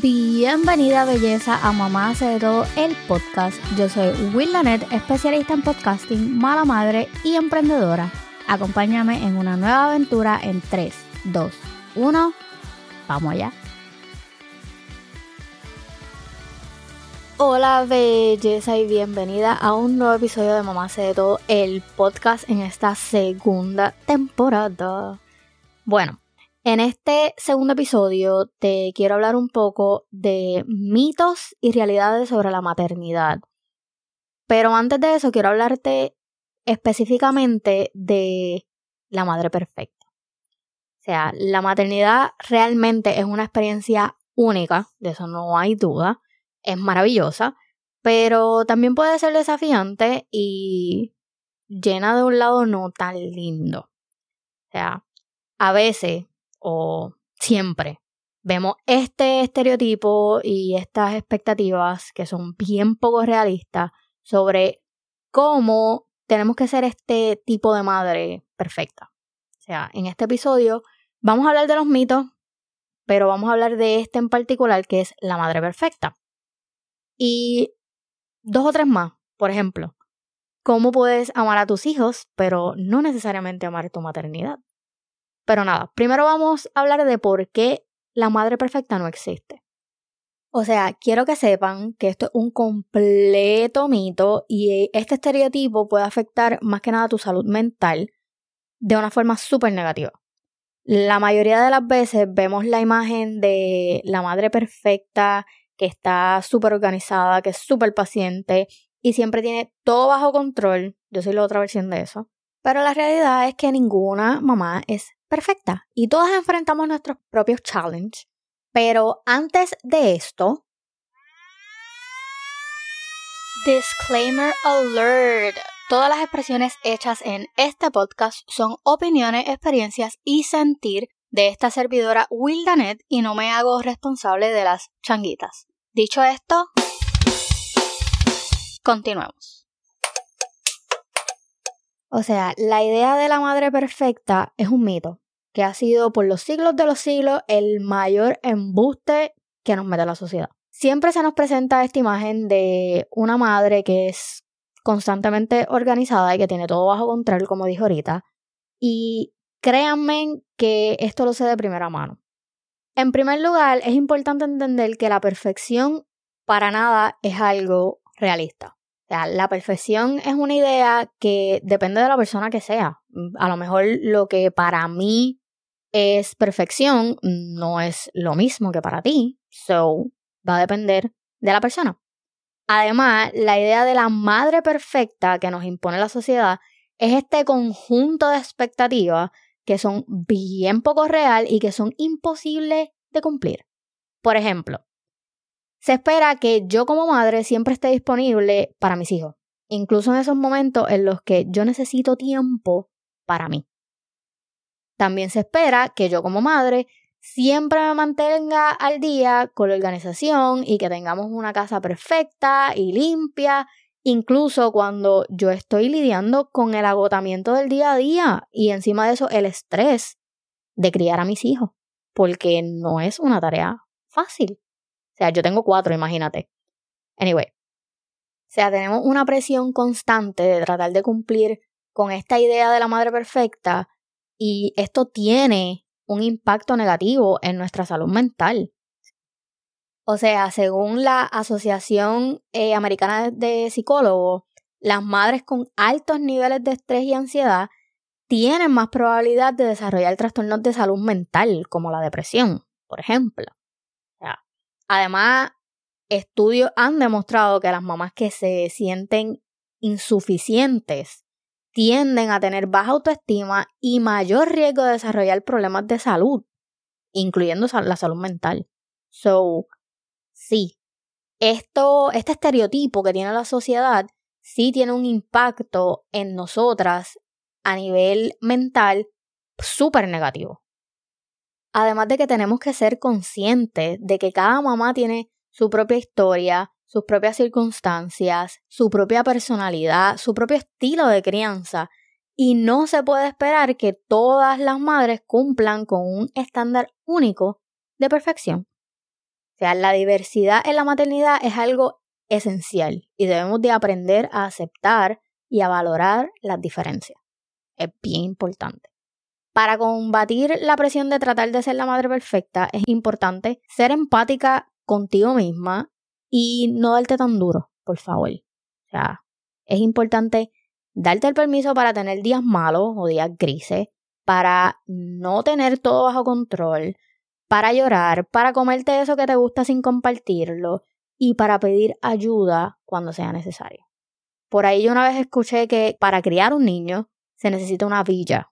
Bienvenida belleza a Mamá hace de todo el podcast. Yo soy Will Lanet, especialista en podcasting, mala madre y emprendedora. Acompáñame en una nueva aventura en 3, 2, 1. Vamos allá. Hola belleza y bienvenida a un nuevo episodio de Mamá hace de todo el podcast en esta segunda temporada. Bueno, en este segundo episodio te quiero hablar un poco de mitos y realidades sobre la maternidad. Pero antes de eso quiero hablarte específicamente de la madre perfecta. O sea, la maternidad realmente es una experiencia única, de eso no hay duda, es maravillosa, pero también puede ser desafiante y llena de un lado no tan lindo. O sea, a veces o siempre vemos este estereotipo y estas expectativas que son bien poco realistas sobre cómo tenemos que ser este tipo de madre perfecta. O sea, en este episodio vamos a hablar de los mitos, pero vamos a hablar de este en particular que es la madre perfecta. Y dos o tres más, por ejemplo, cómo puedes amar a tus hijos, pero no necesariamente amar tu maternidad. Pero nada, primero vamos a hablar de por qué la madre perfecta no existe. O sea, quiero que sepan que esto es un completo mito y este estereotipo puede afectar más que nada tu salud mental de una forma súper negativa. La mayoría de las veces vemos la imagen de la madre perfecta que está súper organizada, que es súper paciente y siempre tiene todo bajo control. Yo soy la otra versión de eso. Pero la realidad es que ninguna mamá es perfecta y todas enfrentamos nuestros propios challenges. Pero antes de esto, disclaimer alert. Todas las expresiones hechas en este podcast son opiniones, experiencias y sentir de esta servidora Wildanet y no me hago responsable de las changuitas. Dicho esto, continuemos. O sea, la idea de la madre perfecta es un mito que ha sido por los siglos de los siglos el mayor embuste que nos mete la sociedad. Siempre se nos presenta esta imagen de una madre que es constantemente organizada y que tiene todo bajo control, como dijo ahorita. Y créanme que esto lo sé de primera mano. En primer lugar, es importante entender que la perfección para nada es algo realista sea, la perfección es una idea que depende de la persona que sea. A lo mejor lo que para mí es perfección no es lo mismo que para ti. So, va a depender de la persona. Además, la idea de la madre perfecta que nos impone la sociedad es este conjunto de expectativas que son bien poco real y que son imposibles de cumplir. Por ejemplo, se espera que yo como madre siempre esté disponible para mis hijos, incluso en esos momentos en los que yo necesito tiempo para mí. También se espera que yo como madre siempre me mantenga al día con la organización y que tengamos una casa perfecta y limpia, incluso cuando yo estoy lidiando con el agotamiento del día a día y encima de eso el estrés de criar a mis hijos, porque no es una tarea fácil. O sea, yo tengo cuatro, imagínate. Anyway. O sea, tenemos una presión constante de tratar de cumplir con esta idea de la madre perfecta y esto tiene un impacto negativo en nuestra salud mental. O sea, según la Asociación eh, Americana de Psicólogos, las madres con altos niveles de estrés y ansiedad tienen más probabilidad de desarrollar trastornos de salud mental, como la depresión, por ejemplo. Además, estudios han demostrado que las mamás que se sienten insuficientes tienden a tener baja autoestima y mayor riesgo de desarrollar problemas de salud, incluyendo la salud mental. So, sí, esto, este estereotipo que tiene la sociedad sí tiene un impacto en nosotras a nivel mental súper negativo. Además de que tenemos que ser conscientes de que cada mamá tiene su propia historia, sus propias circunstancias, su propia personalidad, su propio estilo de crianza, y no se puede esperar que todas las madres cumplan con un estándar único de perfección. O sea, la diversidad en la maternidad es algo esencial y debemos de aprender a aceptar y a valorar las diferencias. Es bien importante. Para combatir la presión de tratar de ser la madre perfecta, es importante ser empática contigo misma y no darte tan duro, por favor. O sea, es importante darte el permiso para tener días malos o días grises, para no tener todo bajo control, para llorar, para comerte eso que te gusta sin compartirlo y para pedir ayuda cuando sea necesario. Por ahí yo una vez escuché que para criar un niño se necesita una villa,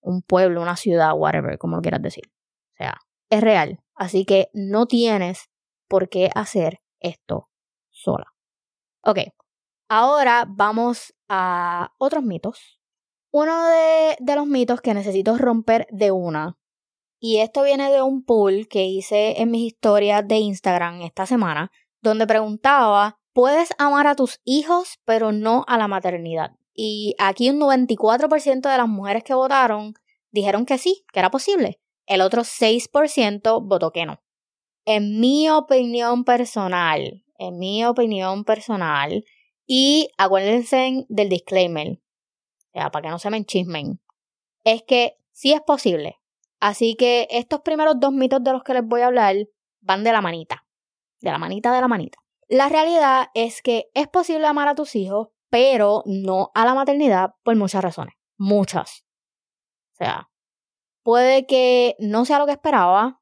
un pueblo, una ciudad, whatever, como lo quieras decir. O sea, es real. Así que no tienes por qué hacer esto sola. Ok, ahora vamos a otros mitos. Uno de, los mitos que necesito romper de una, y esto viene de un poll que hice en mis historias de Instagram esta semana, donde preguntaba, ¿puedes amar a tus hijos pero no a la maternidad? Y aquí un 94% de las mujeres que votaron dijeron que sí, que era posible. El otro 6% votó que no. En mi opinión personal, en mi opinión personal, y acuérdense del disclaimer, ya, para que no se me enchismen, es que sí es posible. Así que estos primeros dos mitos de los que les voy a hablar van de la manita, de la manita de la manita. La realidad es que es posible amar a tus hijos, pero no a la maternidad por muchas razones, muchas. O sea, puede que no sea lo que esperaba,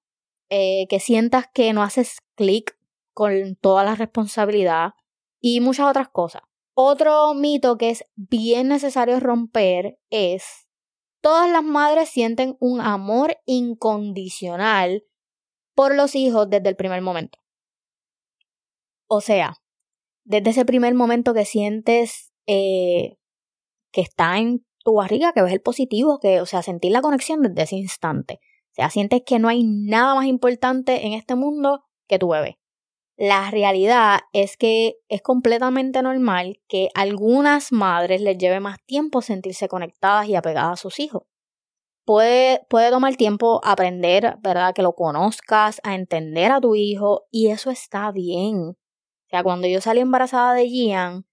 eh, que sientas que no haces clic con toda la responsabilidad y muchas otras cosas. Otro mito que es bien necesario romper es todas las madres sienten un amor incondicional por los hijos desde el primer momento. O sea, desde ese primer momento que sientes eh, que está en tu barriga, que ves el positivo, que, o sea, sentir la conexión desde ese instante. Sea, sientes que no hay nada más importante en este mundo que tu bebé. La realidad es que es completamente normal que algunas madres les lleve más tiempo sentirse conectadas y apegadas a sus hijos. Puede, puede tomar tiempo aprender, ¿verdad? Que lo conozcas, a entender a tu hijo y eso está bien. O sea, cuando yo salí embarazada de Gian,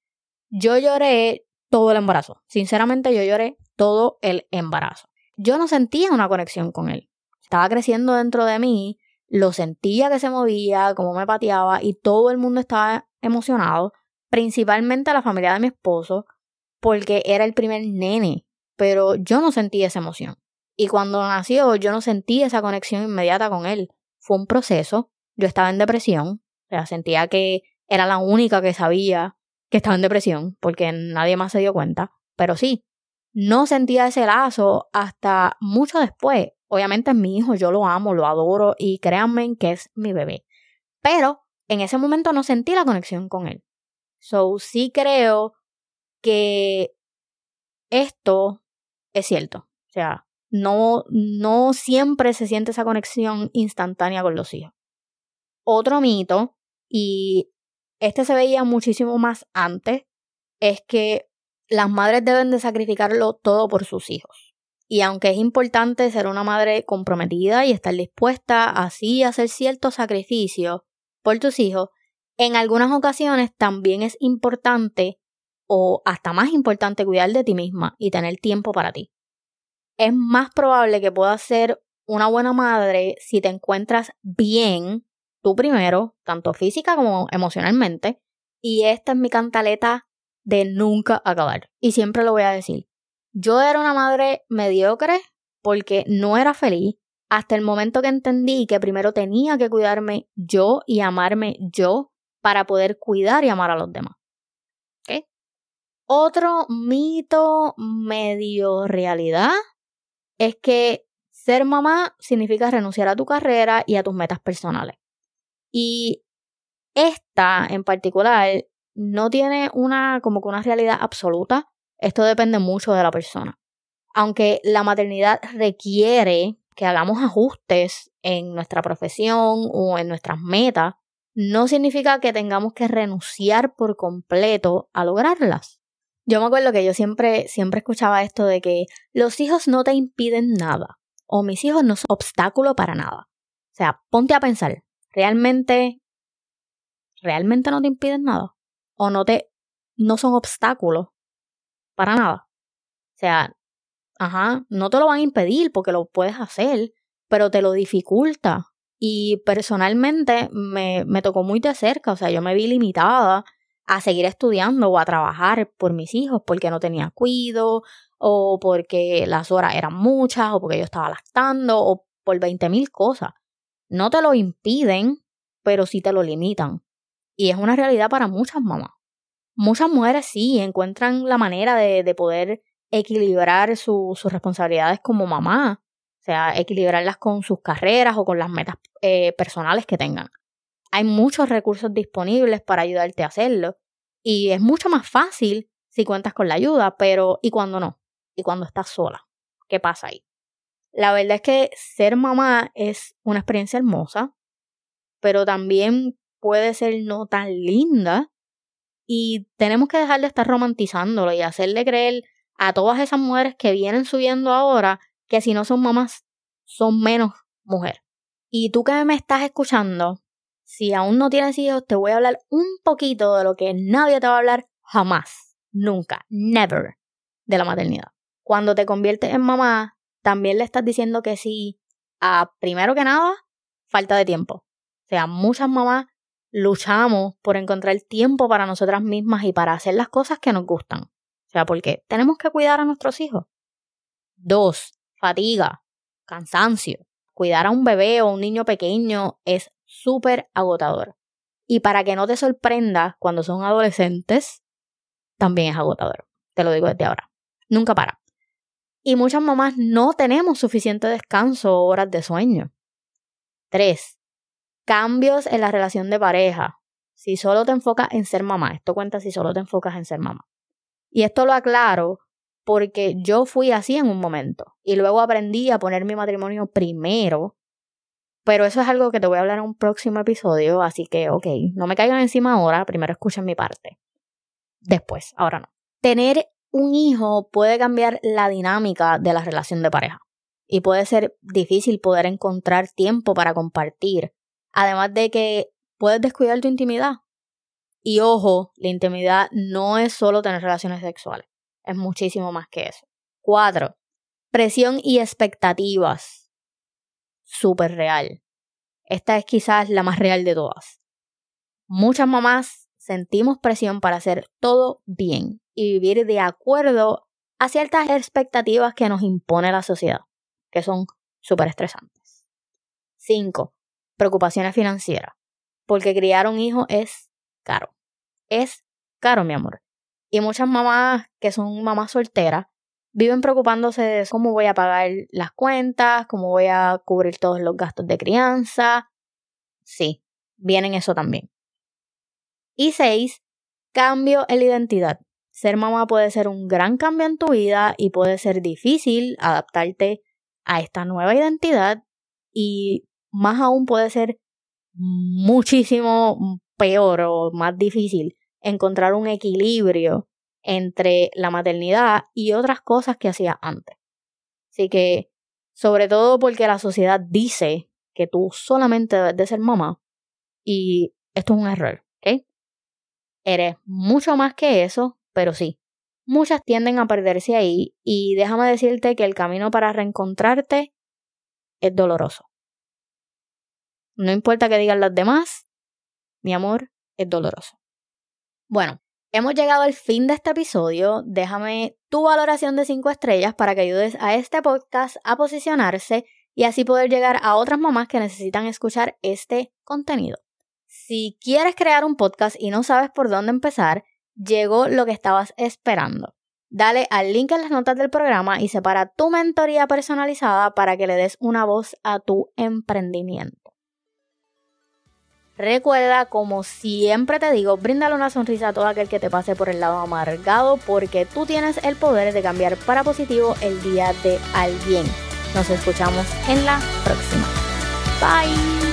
yo lloré todo el embarazo. Sinceramente, yo lloré todo el embarazo. Yo no sentía una conexión con él. Estaba creciendo dentro de mí lo sentía que se movía, cómo me pateaba y todo el mundo estaba emocionado, principalmente la familia de mi esposo, porque era el primer nene, pero yo no sentí esa emoción. Y cuando nació yo no sentí esa conexión inmediata con él. Fue un proceso, yo estaba en depresión, o sea, sentía que era la única que sabía que estaba en depresión, porque nadie más se dio cuenta, pero sí, no sentía ese lazo hasta mucho después, Obviamente es mi hijo, yo lo amo, lo adoro y créanme que es mi bebé. Pero en ese momento no sentí la conexión con él. So sí creo que esto es cierto. O sea, no, no siempre se siente esa conexión instantánea con los hijos. Otro mito, y este se veía muchísimo más antes, es que las madres deben de sacrificarlo todo por sus hijos. Y aunque es importante ser una madre comprometida y estar dispuesta así a hacer ciertos sacrificios por tus hijos, en algunas ocasiones también es importante o hasta más importante cuidar de ti misma y tener tiempo para ti. Es más probable que puedas ser una buena madre si te encuentras bien tú primero, tanto física como emocionalmente, y esta es mi cantaleta de nunca acabar. Y siempre lo voy a decir. Yo era una madre mediocre porque no era feliz hasta el momento que entendí que primero tenía que cuidarme yo y amarme yo para poder cuidar y amar a los demás. Otro mito medio realidad es que ser mamá significa renunciar a tu carrera y a tus metas personales. Y esta en particular no tiene una como que una realidad absoluta esto depende mucho de la persona. Aunque la maternidad requiere que hagamos ajustes en nuestra profesión o en nuestras metas, no significa que tengamos que renunciar por completo a lograrlas. Yo me acuerdo que yo siempre, siempre escuchaba esto de que los hijos no te impiden nada o mis hijos no son obstáculo para nada. O sea, ponte a pensar, realmente, realmente no te impiden nada. O no te, no son obstáculos para nada. O sea, ajá, no te lo van a impedir porque lo puedes hacer, pero te lo dificulta. Y personalmente me, me tocó muy de cerca, o sea, yo me vi limitada a seguir estudiando o a trabajar por mis hijos porque no tenía cuido o porque las horas eran muchas o porque yo estaba lactando o por 20 mil cosas. No te lo impiden, pero sí te lo limitan. Y es una realidad para muchas mamás. Muchas mujeres sí encuentran la manera de, de poder equilibrar sus responsabilidades como mamá, o sea, equilibrarlas con sus carreras o con las metas eh, personales que tengan. Hay muchos recursos disponibles para ayudarte a hacerlo y es mucho más fácil si cuentas con la ayuda, pero ¿y cuando no? ¿Y cuando estás sola? ¿Qué pasa ahí? La verdad es que ser mamá es una experiencia hermosa, pero también puede ser no tan linda y tenemos que dejar de estar romantizándolo y hacerle creer a todas esas mujeres que vienen subiendo ahora que si no son mamás son menos mujeres. Y tú que me estás escuchando, si aún no tienes hijos, te voy a hablar un poquito de lo que nadie te va a hablar jamás, nunca, never, de la maternidad. Cuando te conviertes en mamá, también le estás diciendo que sí a, primero que nada, falta de tiempo. O sea, muchas mamás luchamos por encontrar tiempo para nosotras mismas y para hacer las cosas que nos gustan. O sea, porque tenemos que cuidar a nuestros hijos. Dos, fatiga, cansancio. Cuidar a un bebé o un niño pequeño es súper agotador. Y para que no te sorprenda cuando son adolescentes, también es agotador. Te lo digo desde ahora. Nunca para. Y muchas mamás no tenemos suficiente descanso o horas de sueño. Tres, cambios en la relación de pareja. Si solo te enfocas en ser mamá, esto cuenta si solo te enfocas en ser mamá. Y esto lo aclaro porque yo fui así en un momento y luego aprendí a poner mi matrimonio primero. Pero eso es algo que te voy a hablar en un próximo episodio, así que, ok, no me caigan encima ahora, primero escuchen mi parte. Después, ahora no. Tener un hijo puede cambiar la dinámica de la relación de pareja y puede ser difícil poder encontrar tiempo para compartir. Además de que puedes descuidar tu intimidad y ojo, la intimidad no es solo tener relaciones sexuales, es muchísimo más que eso. Cuatro, presión y expectativas. Súper real. Esta es quizás la más real de todas. Muchas mamás sentimos presión para hacer todo bien y vivir de acuerdo a ciertas expectativas que nos impone la sociedad, que son súper estresantes. Cinco, Preocupaciones financieras. Porque criar un hijo es caro. Es caro, mi amor. Y muchas mamás que son mamás solteras viven preocupándose de cómo voy a pagar las cuentas, cómo voy a cubrir todos los gastos de crianza. Sí, vienen eso también. Y seis, cambio en la identidad. Ser mamá puede ser un gran cambio en tu vida y puede ser difícil adaptarte a esta nueva identidad y más aún puede ser muchísimo peor o más difícil encontrar un equilibrio entre la maternidad y otras cosas que hacía antes. Así que, sobre todo porque la sociedad dice que tú solamente debes de ser mamá y esto es un error, ¿ok? Eres mucho más que eso, pero sí, muchas tienden a perderse ahí y déjame decirte que el camino para reencontrarte es doloroso. No importa que digan los demás, mi amor, es doloroso. Bueno, hemos llegado al fin de este episodio. Déjame tu valoración de 5 estrellas para que ayudes a este podcast a posicionarse y así poder llegar a otras mamás que necesitan escuchar este contenido. Si quieres crear un podcast y no sabes por dónde empezar, llegó lo que estabas esperando. Dale al link en las notas del programa y separa tu mentoría personalizada para que le des una voz a tu emprendimiento. Recuerda, como siempre te digo, bríndale una sonrisa a todo aquel que te pase por el lado amargado porque tú tienes el poder de cambiar para positivo el día de alguien. Nos escuchamos en la próxima. Bye.